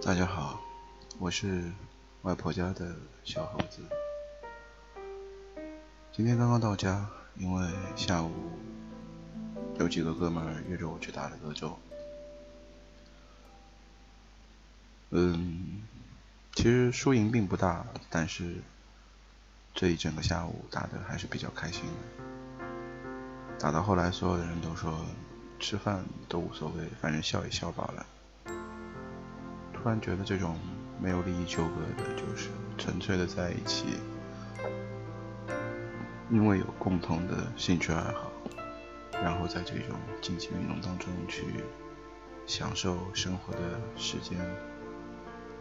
大家好，我是外婆家的小猴子。今天刚刚到家，因为下午有几个哥们约着我去打了德州。嗯，其实输赢并不大，但是这一整个下午打的还是比较开心的。打到后来，所有的人都说吃饭都无所谓，反正笑也笑饱了。突然觉得这种没有利益纠葛的，就是纯粹的在一起，因为有共同的兴趣爱好，然后在这种竞技运动当中去享受生活的时间，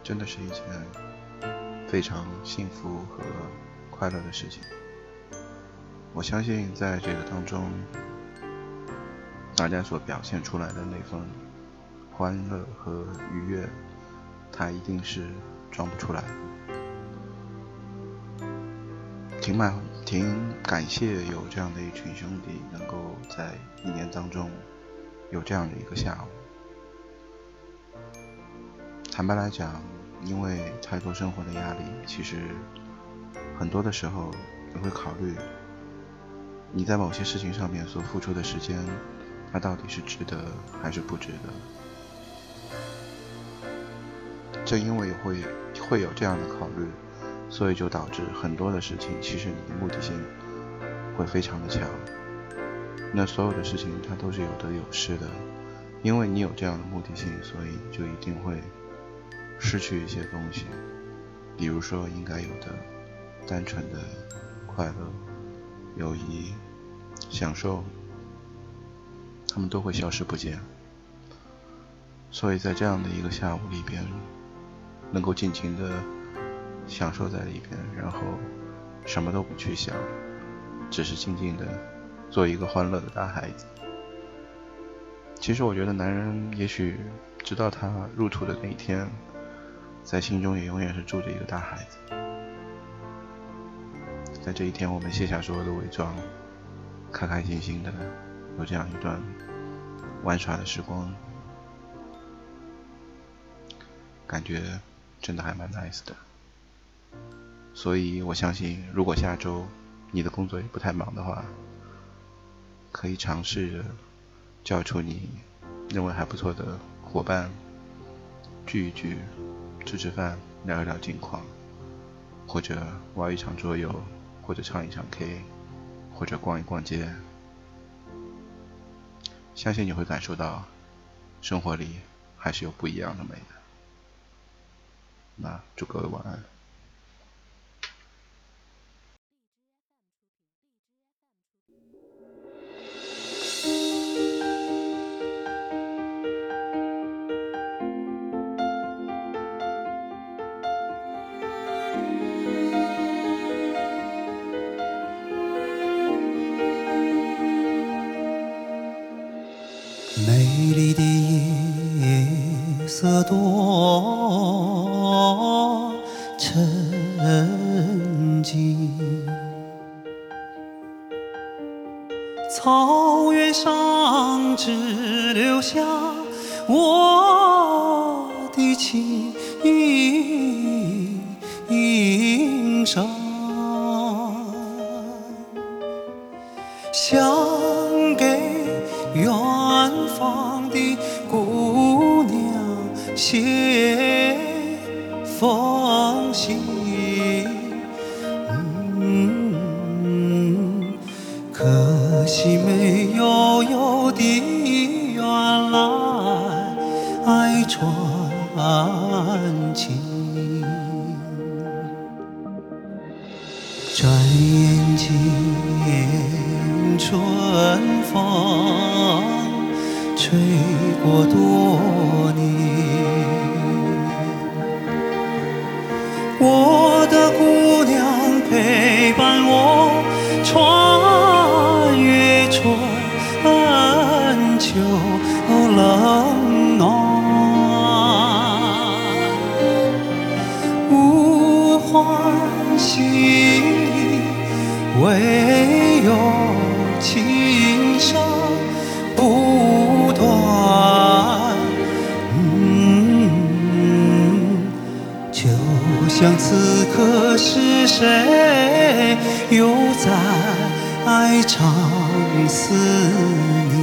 真的是一件非常幸福和快乐的事情。我相信在这个当中，大家所表现出来的那份欢乐和愉悦。他一定是装不出来。挺满，挺感谢有这样的一群兄弟，能够在一年当中有这样的一个下午。坦白来讲，因为太多生活的压力，其实很多的时候你会考虑，你在某些事情上面所付出的时间，它到底是值得还是不值得。正因为会会有这样的考虑，所以就导致很多的事情，其实你的目的性会非常的强。那所有的事情它都是有得有失的，因为你有这样的目的性，所以就一定会失去一些东西，比如说应该有的单纯的快乐、友谊、享受，他们都会消失不见。所以在这样的一个下午里边。能够尽情的享受在里边，然后什么都不去想，只是静静的做一个欢乐的大孩子。其实我觉得男人也许直到他入土的那一天，在心中也永远是住着一个大孩子。在这一天，我们卸下所有的伪装，开开心心的有这样一段玩耍的时光，感觉。真的还蛮 nice 的，所以我相信，如果下周你的工作也不太忙的话，可以尝试着叫出你认为还不错的伙伴聚一聚，吃吃饭，聊一聊近况，或者玩一场桌游，或者唱一场 K，或者逛一逛街，相信你会感受到生活里还是有不一样的美的。那祝各位晚安。美丽的夜色多。草原上只留下我的情伤，想给远方的姑娘写。封信，来传情。转眼间，春风吹过多年。想此刻是谁又在唱思念？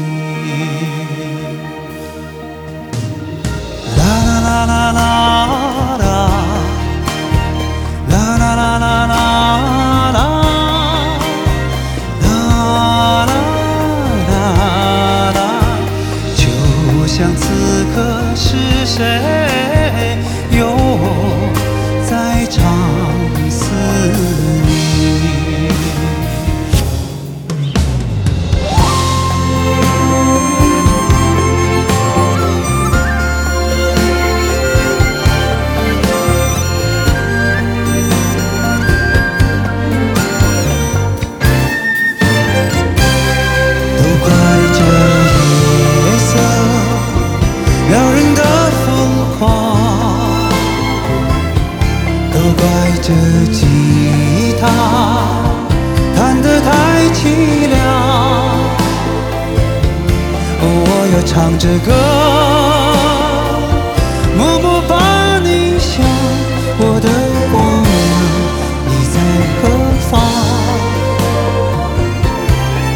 啦啦啦啦啦啦，啦啦啦啦啦啦，啦啦啦啦，就像此刻是谁我唱着歌，默默把你想，我的姑娘，你在何方？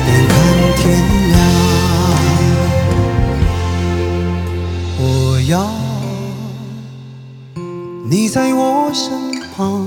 眼看天亮，我要你在我身旁，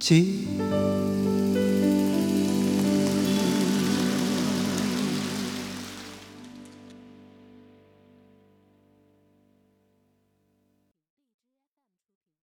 寂。